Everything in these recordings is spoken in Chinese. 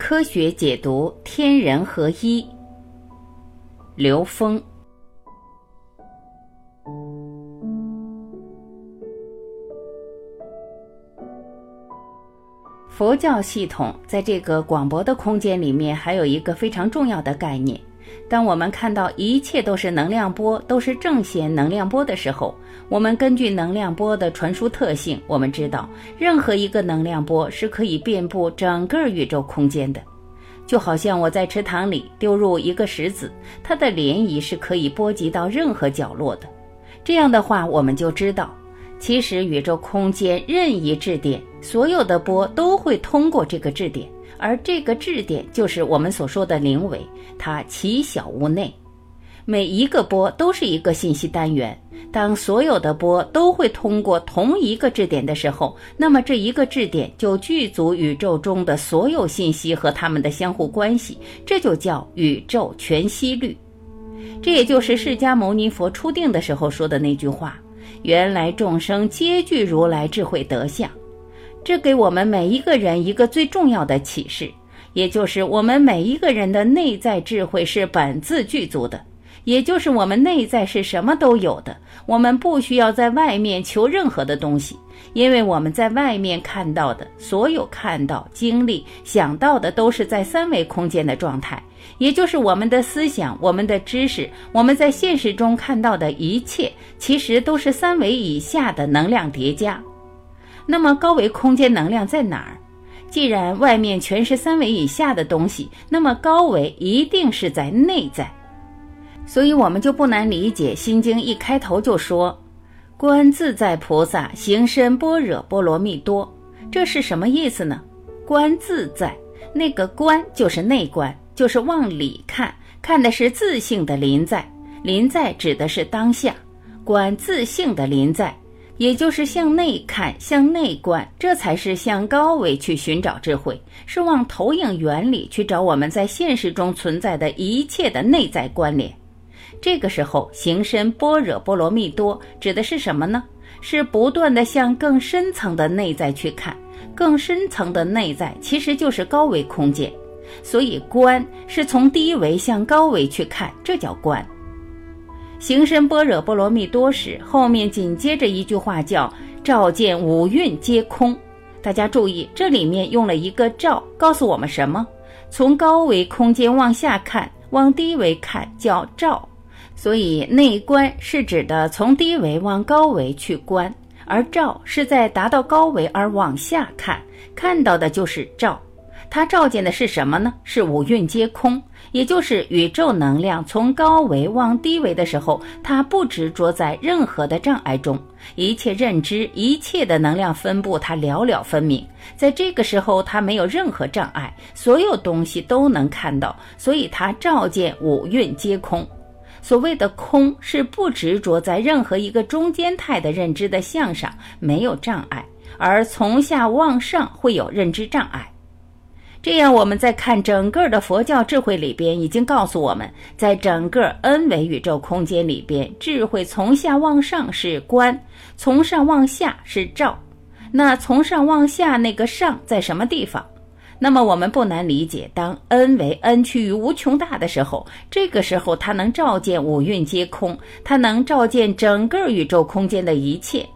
科学解读天人合一。刘峰。佛教系统在这个广博的空间里面，还有一个非常重要的概念。当我们看到一切都是能量波，都是正弦能量波的时候，我们根据能量波的传输特性，我们知道任何一个能量波是可以遍布整个宇宙空间的。就好像我在池塘里丢入一个石子，它的涟漪是可以波及到任何角落的。这样的话，我们就知道，其实宇宙空间任意质点，所有的波都会通过这个质点。而这个质点就是我们所说的灵维，它其小无内，每一个波都是一个信息单元。当所有的波都会通过同一个质点的时候，那么这一个质点就具足宇宙中的所有信息和它们的相互关系，这就叫宇宙全息律。这也就是释迦牟尼佛初定的时候说的那句话：“原来众生皆具如来智慧德相。”这给我们每一个人一个最重要的启示，也就是我们每一个人的内在智慧是本自具足的，也就是我们内在是什么都有的，我们不需要在外面求任何的东西，因为我们在外面看到的所有看到、经历、想到的都是在三维空间的状态，也就是我们的思想、我们的知识、我们在现实中看到的一切，其实都是三维以下的能量叠加。那么高维空间能量在哪儿？既然外面全是三维以下的东西，那么高维一定是在内在。所以，我们就不难理解《心经》一开头就说：“观自在菩萨行深般若波罗蜜多。”这是什么意思呢？观自在，那个观就是内观，就是往里看，看的是自性的临在。临在指的是当下，观自性的临在。也就是向内看，向内观，这才是向高维去寻找智慧，是往投影原理去找我们在现实中存在的一切的内在关联。这个时候，行深般若波罗蜜多指的是什么呢？是不断的向更深层的内在去看，更深层的内在其实就是高维空间。所以，观是从低维向高维去看，这叫观。行深般若波罗蜜多时，后面紧接着一句话叫“照见五蕴皆空”。大家注意，这里面用了一个“照”，告诉我们什么？从高维空间往下看，往低维看叫照。所以内观是指的从低维往高维去观，而照是在达到高维而往下看，看到的就是照。它照见的是什么呢？是五蕴皆空。也就是宇宙能量从高维往低维的时候，它不执着在任何的障碍中，一切认知、一切的能量分布，它了了分明。在这个时候，它没有任何障碍，所有东西都能看到，所以它照见五蕴皆空。所谓的空，是不执着在任何一个中间态的认知的相上，没有障碍，而从下往上会有认知障碍。这样，我们在看整个的佛教智慧里边，已经告诉我们，在整个 n 维宇宙空间里边，智慧从下往上是观，从上往下是照。那从上往下那个上在什么地方？那么我们不难理解，当 n 为 n 趋于无穷大的时候，这个时候它能照见五蕴皆空，它能照见整个宇宙空间的一切。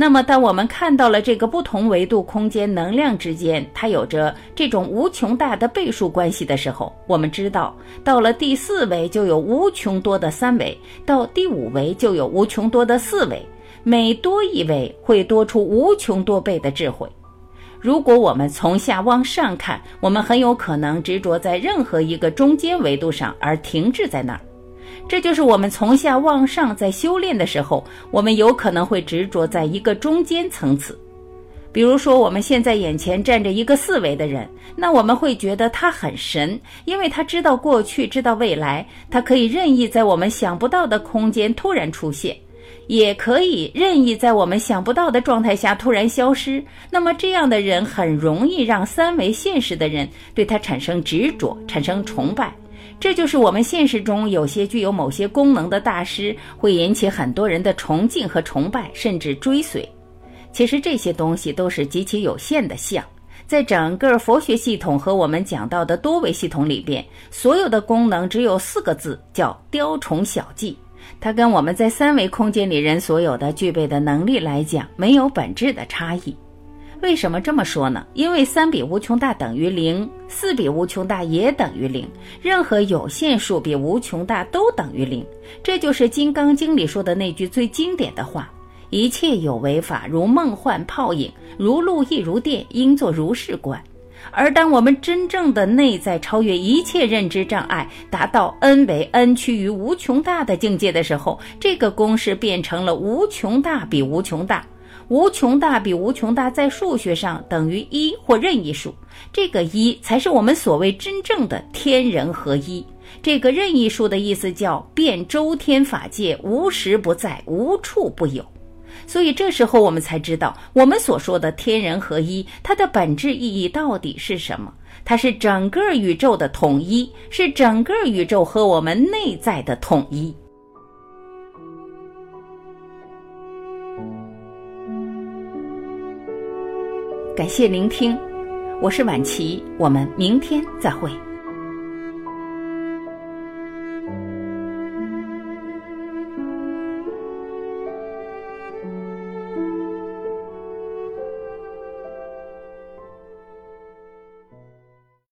那么，当我们看到了这个不同维度空间能量之间，它有着这种无穷大的倍数关系的时候，我们知道，到了第四维就有无穷多的三维，到第五维就有无穷多的四维，每多一维会多出无穷多倍的智慧。如果我们从下往上看，我们很有可能执着在任何一个中间维度上而停滞在那儿。这就是我们从下往上在修炼的时候，我们有可能会执着在一个中间层次。比如说，我们现在眼前站着一个四维的人，那我们会觉得他很神，因为他知道过去，知道未来，他可以任意在我们想不到的空间突然出现，也可以任意在我们想不到的状态下突然消失。那么，这样的人很容易让三维现实的人对他产生执着，产生崇拜。这就是我们现实中有些具有某些功能的大师，会引起很多人的崇敬和崇拜，甚至追随。其实这些东西都是极其有限的相，在整个佛学系统和我们讲到的多维系统里边，所有的功能只有四个字，叫雕虫小技。它跟我们在三维空间里人所有的具备的能力来讲，没有本质的差异。为什么这么说呢？因为三比无穷大等于零，四比无穷大也等于零，任何有限数比无穷大都等于零。这就是《金刚经》里说的那句最经典的话：“一切有为法，如梦幻泡影，如露亦如电，应作如是观。”而当我们真正的内在超越一切认知障碍，达到 n 为 n 趋于无穷大的境界的时候，这个公式变成了无穷大比无穷大。无穷大比无穷大在数学上等于一或任意数，这个一才是我们所谓真正的天人合一。这个任意数的意思叫遍周天法界，无时不在，无处不有。所以这时候我们才知道，我们所说的天人合一，它的本质意义到底是什么？它是整个宇宙的统一，是整个宇宙和我们内在的统一。感谢聆听，我是晚琪，我们明天再会。